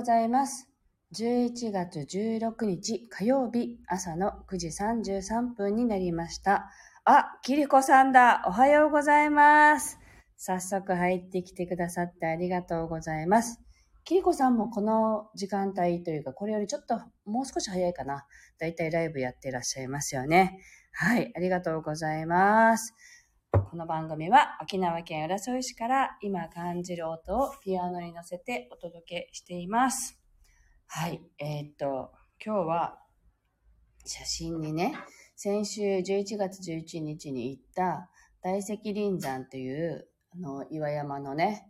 ございます。11月16日火曜日朝の9時33分になりました。あ、キリコさんだ。おはようございます。早速入ってきてくださってありがとうございます。キリコさんもこの時間帯というか、これよりちょっともう少し早いかな。だいたいライブやっていらっしゃいますよね。はい、ありがとうございます。この番組は沖縄県浦添市から今感じる音をピアノに乗せてお届けしています。はい、えーっと、今日は写真にね、先週11月11日に行った大石林山というあの岩山のね、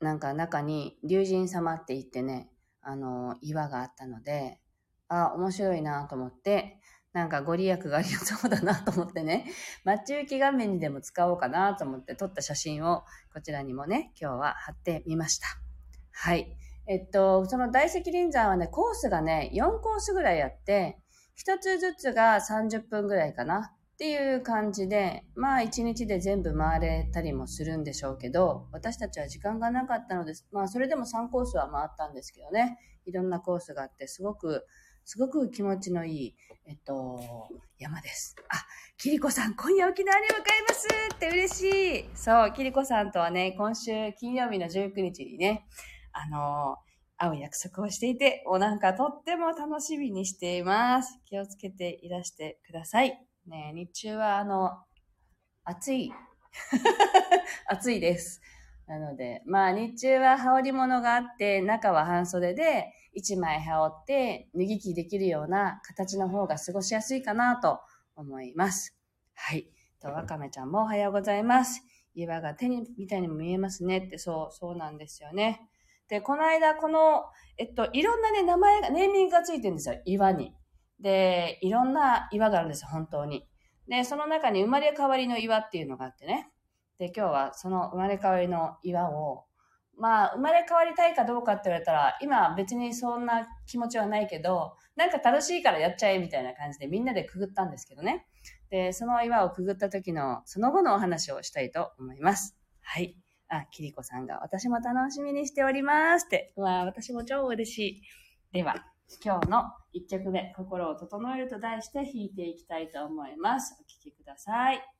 なんか中に龍神様って言ってね、あの岩があったので、あ、面白いなと思って、なんかご利益がありそうだなと思ってね、待ち受け画面にでも使おうかなと思って撮った写真をこちらにもね、今日は貼ってみました。はい。えっと、その大石林山はね、コースがね、4コースぐらいあって、1つずつが30分ぐらいかなっていう感じで、まあ1日で全部回れたりもするんでしょうけど、私たちは時間がなかったのです。まあそれでも3コースは回ったんですけどね、いろんなコースがあって、すごく、すごく気持ちのいい、えっと、山です。あ、キリコさん、今夜沖縄に向かいますって嬉しい。そう、キリコさんとはね、今週金曜日の19日にね、あの会う約束をしていて、もうなんかとっても楽しみにしています。気をつけていらしてください。ね、日中はあの、暑い。暑いです。なので、まあ日中は羽織り物があって、中は半袖で、一枚羽織って脱ぎ着できるような形の方が過ごしやすいかなと思います。はい。と、わかめちゃんもおはようございます。岩が手に、みたいにも見えますねって、そう、そうなんですよね。で、この間、この、えっと、いろんなね、名前が、ネーミングがついてるんですよ、岩に。で、いろんな岩があるんですよ、本当に。で、その中に生まれ変わりの岩っていうのがあってね。で、今日はその生まれ変わりの岩を、まあ、生まれ変わりたいかどうかって言われたら、今別にそんな気持ちはないけど、なんか楽しいからやっちゃえみたいな感じでみんなでくぐったんですけどね。で、その岩をくぐった時の、その後のお話をしたいと思います。はい。あ、キリコさんが、私も楽しみにしておりますって。うわ私も超嬉しい。では、今日の1曲目、心を整えると題して弾いていきたいと思います。お聴きください。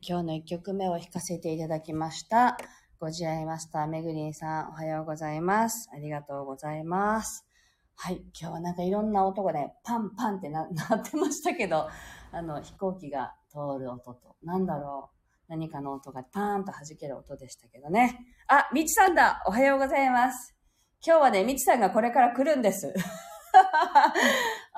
今日の1曲目を弾かせていただきました。ご自愛マスターめぐりんさん、おはようございます。ありがとうございます。はい。今日はなんかいろんな音がね、パンパンってな なってましたけど、あの、飛行機が通る音と、なんだろう。何かの音がパーンと弾ける音でしたけどね。あ、みちさんだおはようございます。今日はね、みちさんがこれから来るんです。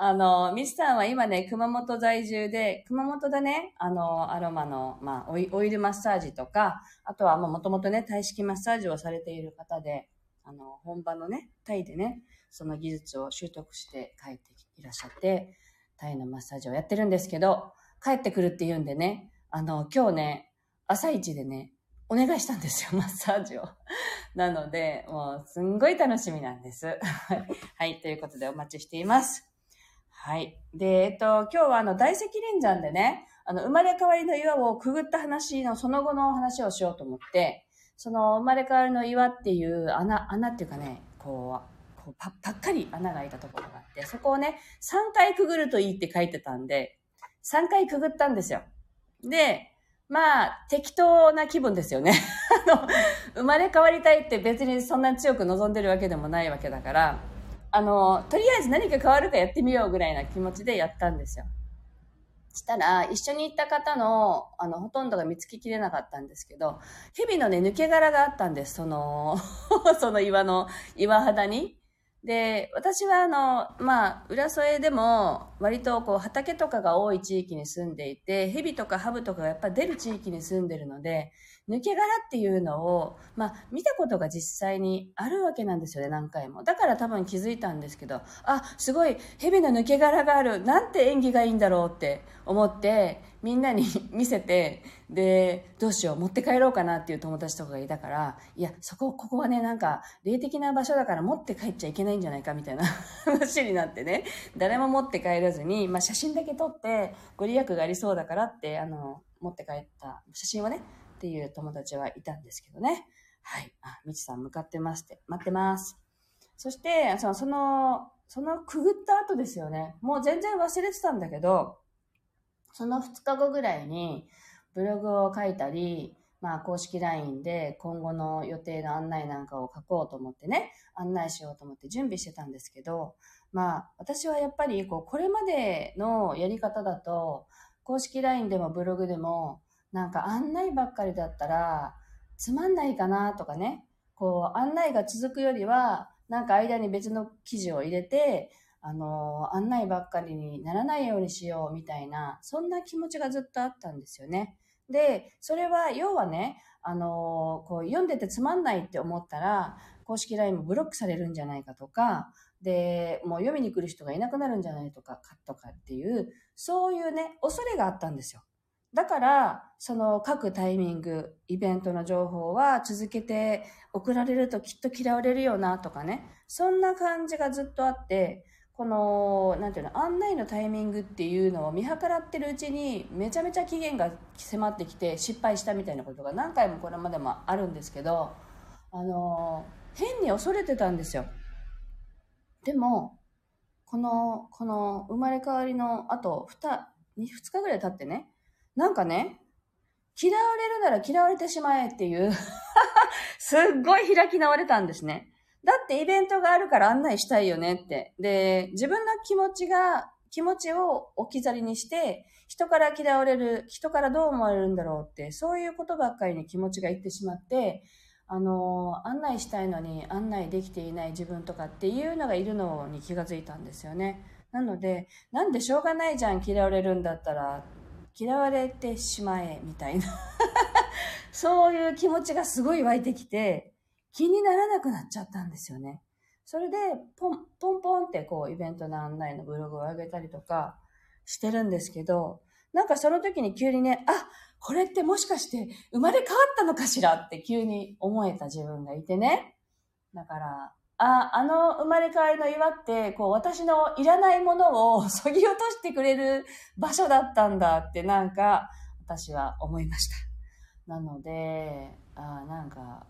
あの、みちさんは今ね、熊本在住で、熊本でね、あの、アロマの、まあ、オイオイルマッサージとか、あとは、もともとね、体式マッサージをされている方で、あの、本場のね、タイでね、その技術を習得して帰っていらっしゃって、タイのマッサージをやってるんですけど、帰ってくるって言うんでね、あの、今日ね、朝一でね、お願いしたんですよ、マッサージを。なので、もう、すんごい楽しみなんです。はい、ということでお待ちしています。はい。で、えっと、今日はあの、大石連山でね、あの、生まれ変わりの岩をくぐった話の、その後の話をしようと思って、その、生まれ変わりの岩っていう穴、穴っていうかね、こう、こうパパッカリ穴が開いたところがあって、そこをね、3回くぐるといいって書いてたんで、3回くぐったんですよ。で、まあ、適当な気分ですよね。あの、生まれ変わりたいって別にそんなに強く望んでるわけでもないわけだから、あの、とりあえず何か変わるかやってみようぐらいな気持ちでやったんですよ。したら、一緒に行った方の、あの、ほとんどが見つけきれなかったんですけど、蛇のね、抜け殻があったんです。その、その岩の、岩肌に。で、私はあの、まあ、浦添でも、割とこう、畑とかが多い地域に住んでいて、蛇とかハブとかがやっぱ出る地域に住んでるので、抜け殻っていうのを、まあ、見たことが実際にあるわけなんですよね、何回も。だから多分気づいたんですけど、あ、すごい、蛇の抜け殻がある。なんて縁起がいいんだろうって思って、みんなに 見せて、で、どうしよう、持って帰ろうかなっていう友達とかがいたから、いや、そこ、ここはね、なんか、霊的な場所だから持って帰っちゃいけないんじゃないかみたいな話になってね、誰も持って帰らずに、まあ、写真だけ撮って、ご利益がありそうだからって、あの、持って帰った写真をね、っていう友達はいたんですけどね。はい。あ、みちさん向かってますって、待ってます。そして、その、その、そのくぐった後ですよね。もう全然忘れてたんだけど、その2日後ぐらいにブログを書いたり、まあ公式 LINE で今後の予定の案内なんかを書こうと思ってね、案内しようと思って準備してたんですけど、まあ私はやっぱりこう、これまでのやり方だと、公式 LINE でもブログでも、なんか案内ばっかりだったら、つまんないかなとかね、こう案内が続くよりは、なんか間に別の記事を入れて、あの、案内ばっかりにならないようにしようみたいな、そんな気持ちがずっとあったんですよね。で、それは、要はね、あの、こう読んでてつまんないって思ったら、公式 LINE もブロックされるんじゃないかとか、で、もう読みに来る人がいなくなるんじゃないとか、かとかっていう、そういうね、恐れがあったんですよ。だから、その各タイミング、イベントの情報は続けて送られるときっと嫌われるよなとかね、そんな感じがずっとあって、この、なんていうの、案内のタイミングっていうのを見計らってるうちに、めちゃめちゃ期限が迫ってきて失敗したみたいなことが何回もこれまでもあるんですけど、あの、変に恐れてたんですよ。でも、この、この生まれ変わりの後、二、二日ぐらい経ってね、なんかね、嫌われるなら嫌われてしまえっていう、すっごい開き直れたんですね。だってイベントがあるから案内したいよねって。で、自分の気持ちが、気持ちを置き去りにして、人から嫌われる、人からどう思われるんだろうって、そういうことばっかりに気持ちがいってしまって、あの、案内したいのに案内できていない自分とかっていうのがいるのに気がついたんですよね。なので、なんでしょうがないじゃん、嫌われるんだったら、嫌われてしまえ、みたいな。そういう気持ちがすごい湧いてきて、気にならなくなっちゃったんですよね。それで、ポン、ポンポンってこう、イベントの案内のブログを上げたりとかしてるんですけど、なんかその時に急にね、あ、これってもしかして生まれ変わったのかしらって急に思えた自分がいてね。だから、あ、あの生まれ変わりの岩って、こう私のいらないものを そぎ落としてくれる場所だったんだってなんか私は思いました。なので、あなんか、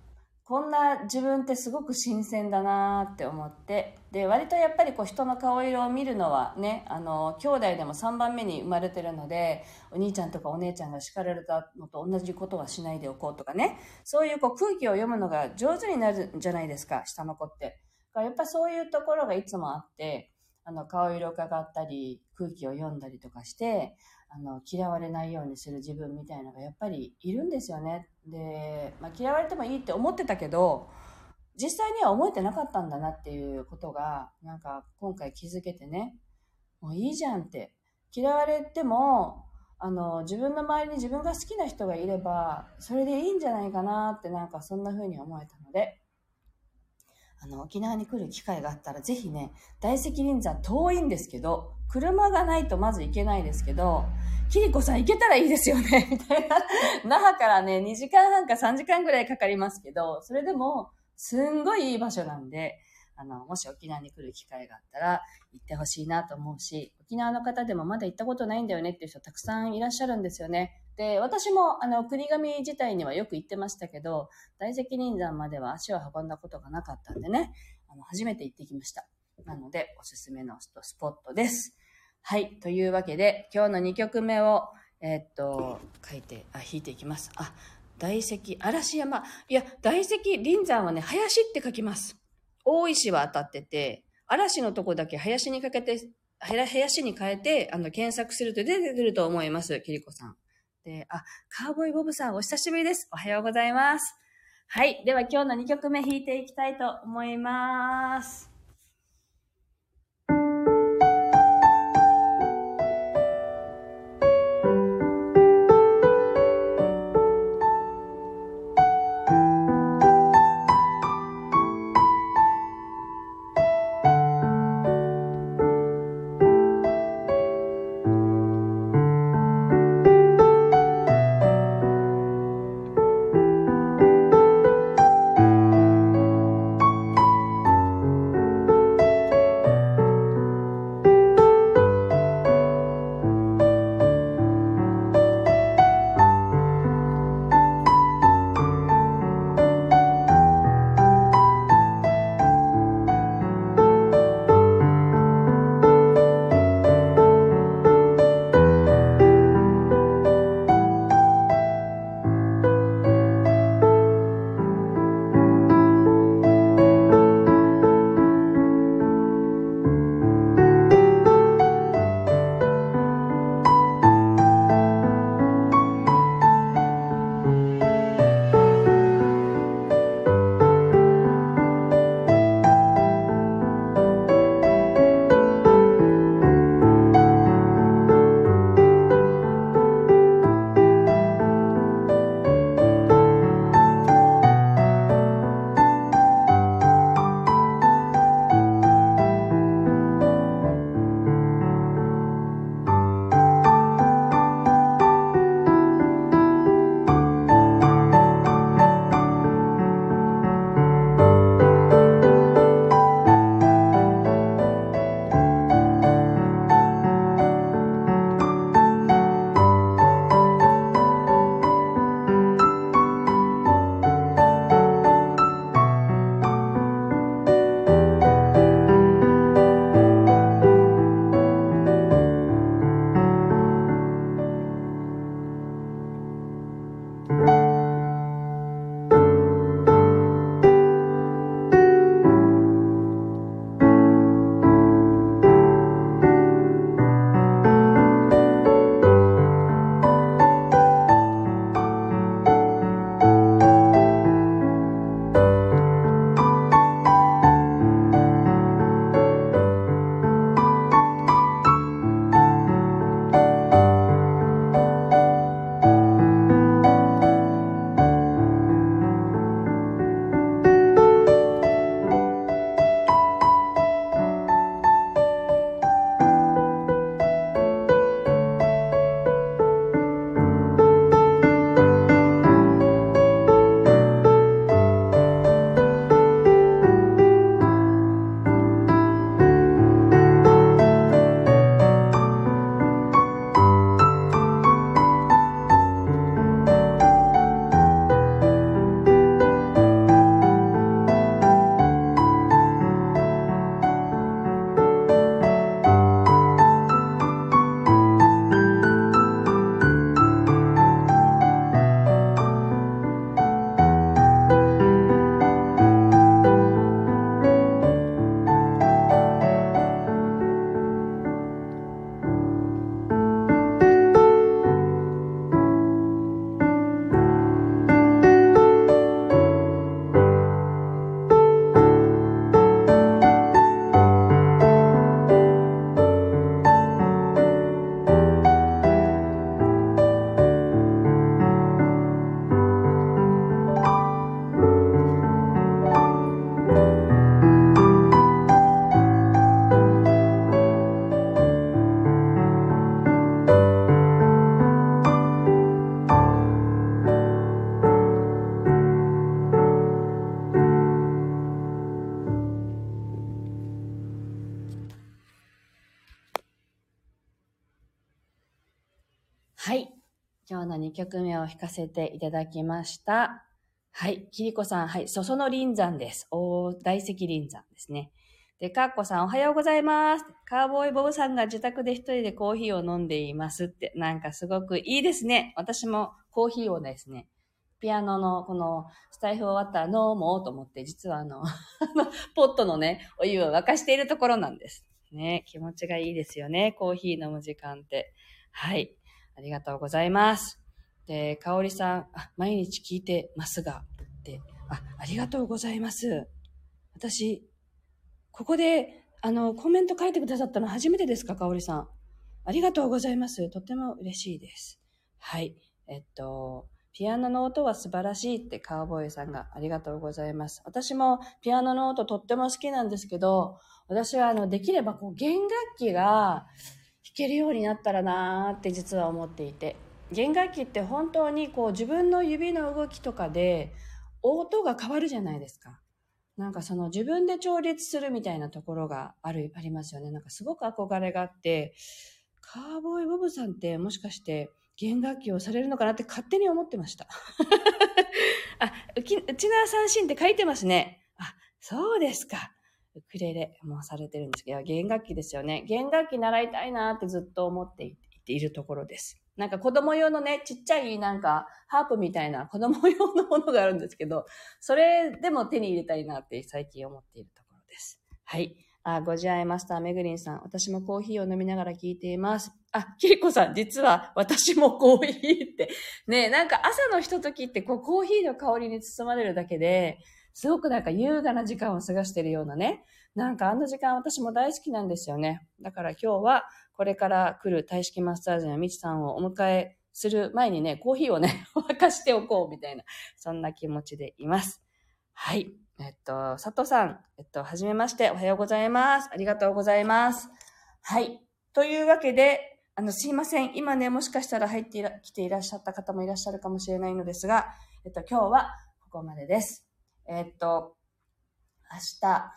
こんな自分ってすごく新鮮だなって思ってで割とやっぱりこう人の顔色を見るのはねあの兄弟でも3番目に生まれてるのでお兄ちゃんとかお姉ちゃんが叱られたのと同じことはしないでおこうとかねそういうこう空気を読むのが上手になるんじゃないですか下の子って。やっぱそういうところがいつもあってあの顔色を伺ったり空気を読んだりとかしてあの、嫌われないようにする自分みたいのがやっぱりいるんですよね。で、まあ、嫌われてもいいって思ってたけど、実際には思えてなかったんだなっていうことが、なんか今回気づけてね、もういいじゃんって。嫌われても、あの、自分の周りに自分が好きな人がいれば、それでいいんじゃないかなってなんかそんな風に思えたので、あの、沖縄に来る機会があったら、ぜひね、大石林山遠いんですけど、車がないとまず行けないですけど、キリコさん行けたらいいですよね、みたいな。那覇からね、2時間半か3時間ぐらいかかりますけど、それでも、すんごいいい場所なんで、あの、もし沖縄に来る機会があったら行ってほしいなと思うし、沖縄の方でもまだ行ったことないんだよねっていう人たくさんいらっしゃるんですよね。で、私も、あの、国神自体にはよく行ってましたけど、大石林山までは足を運んだことがなかったんでね、あの、初めて行ってきました。なので、おすすめのスポットです。はい。というわけで、今日の2曲目を、えー、っと、書いて、あ、弾いていきます。あ、大石、嵐山。いや、大石林山はね、林って書きます。大石は当たってて、嵐のとこだけ林にかけて、林に変えて、あの、検索すると出てくると思います。キリコさん。で、あ、カーボーイボブさん、お久しぶりです。おはようございます。はい。では今日の2曲目弾いていきたいと思います。曲目を弾かせていただきました。はい。キリコさん、はい。そその臨山です。大大石臨山ですね。で、かっこさん、おはようございます。カーボーイボブさんが自宅で一人でコーヒーを飲んでいますって、なんかすごくいいですね。私もコーヒーをですね、ピアノのこのスタイフ終わったら飲もうと思って、実はあの ポットのね、お湯を沸かしているところなんです。ね、気持ちがいいですよね。コーヒー飲む時間って。はい。ありがとうございます。で、かおりさん、あ、毎日聞いてますが、で、あ、ありがとうございます。私、ここで、あの、コメント書いてくださったの初めてですか、かおりさん。ありがとうございます。とても嬉しいです。はい。えっと、ピアノの音は素晴らしいってカウボーイさんがありがとうございます。私もピアノの音とっても好きなんですけど、私はあの、できればこう、弦楽器が弾けるようになったらなーって実は思っていて。弦楽器って本当にこう自分の指の動きとかで音が変わるじゃないですか。なんかその自分で調律するみたいなところがある、ありますよね。なんかすごく憧れがあって、カーボーイボブさんってもしかして弦楽器をされるのかなって勝手に思ってました。あ、うち、うちな三振って書いてますね。あ、そうですか。ウクレレもされてるんですけど、弦楽器ですよね。弦楽器習いたいなってずっと思っていいるところです。なんか子供用のね、ちっちゃいなんかハープみたいな子供用のものがあるんですけど、それでも手に入れたいなって最近思っているところです。はい。あ、ご自愛マスターめぐりんさん。私もコーヒーを飲みながら聞いています。あ、キリコさん、実は私もコーヒーって。ねなんか朝のひとときってこうコーヒーの香りに包まれるだけで、すごくなんか優雅な時間を過ごしてるようなね。なんかあの時間私も大好きなんですよね。だから今日はこれから来る大式マッサージのみちさんをお迎えする前にね、コーヒーをね、沸かしておこうみたいな、そんな気持ちでいます。はい。えっと、佐藤さん、えっと、はじめまして、おはようございます。ありがとうございます。はい。というわけで、あの、すいません。今ね、もしかしたら入ってきていらっしゃった方もいらっしゃるかもしれないのですが、えっと、今日はここまでです。えっと、明日、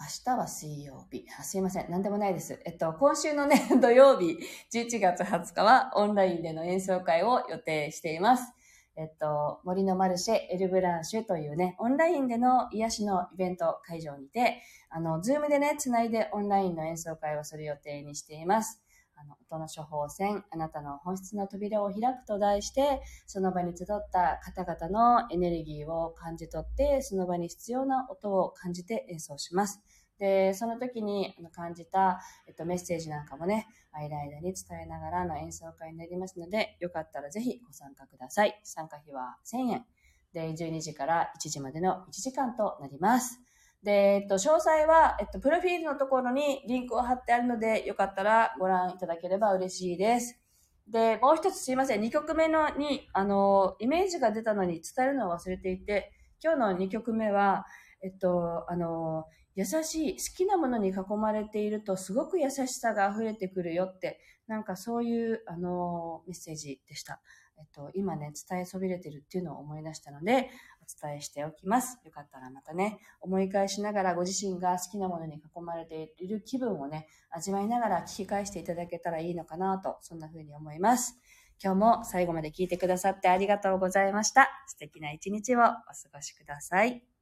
明日は水曜日。あすいません。何でもないです。えっと、今週のね、土曜日、11月20日はオンラインでの演奏会を予定しています。えっと、森のマルシェエルブランシュというね、オンラインでの癒しのイベント会場にて、あの、ズームでね、つないでオンラインの演奏会をする予定にしています。あの、音の処方箋、あなたの本質の扉を開くと題して、その場に集った方々のエネルギーを感じ取って、その場に必要な音を感じて演奏します。で、その時に感じた、えっと、メッセージなんかもね、間々に伝えながらの演奏会になりますので、よかったらぜひご参加ください。参加費は1000円。で、12時から1時までの1時間となります。で、えっと、詳細は、えっと、プロフィールのところにリンクを貼ってあるので、よかったらご覧いただければ嬉しいです。で、もう一つすいません。2曲目のに、あの、イメージが出たのに伝えるのを忘れていて、今日の2曲目は、えっと、あの、優しい、好きなものに囲まれているとすごく優しさが溢れてくるよって、なんかそういう、あの、メッセージでした。えっと、今ね、伝えそびれてるっていうのを思い出したので、お伝えしておきます。よかったらまたね、思い返しながらご自身が好きなものに囲まれている気分をね、味わいながら聞き返していただけたらいいのかなと、そんな風に思います。今日も最後まで聞いてくださってありがとうございました。素敵な一日をお過ごしください。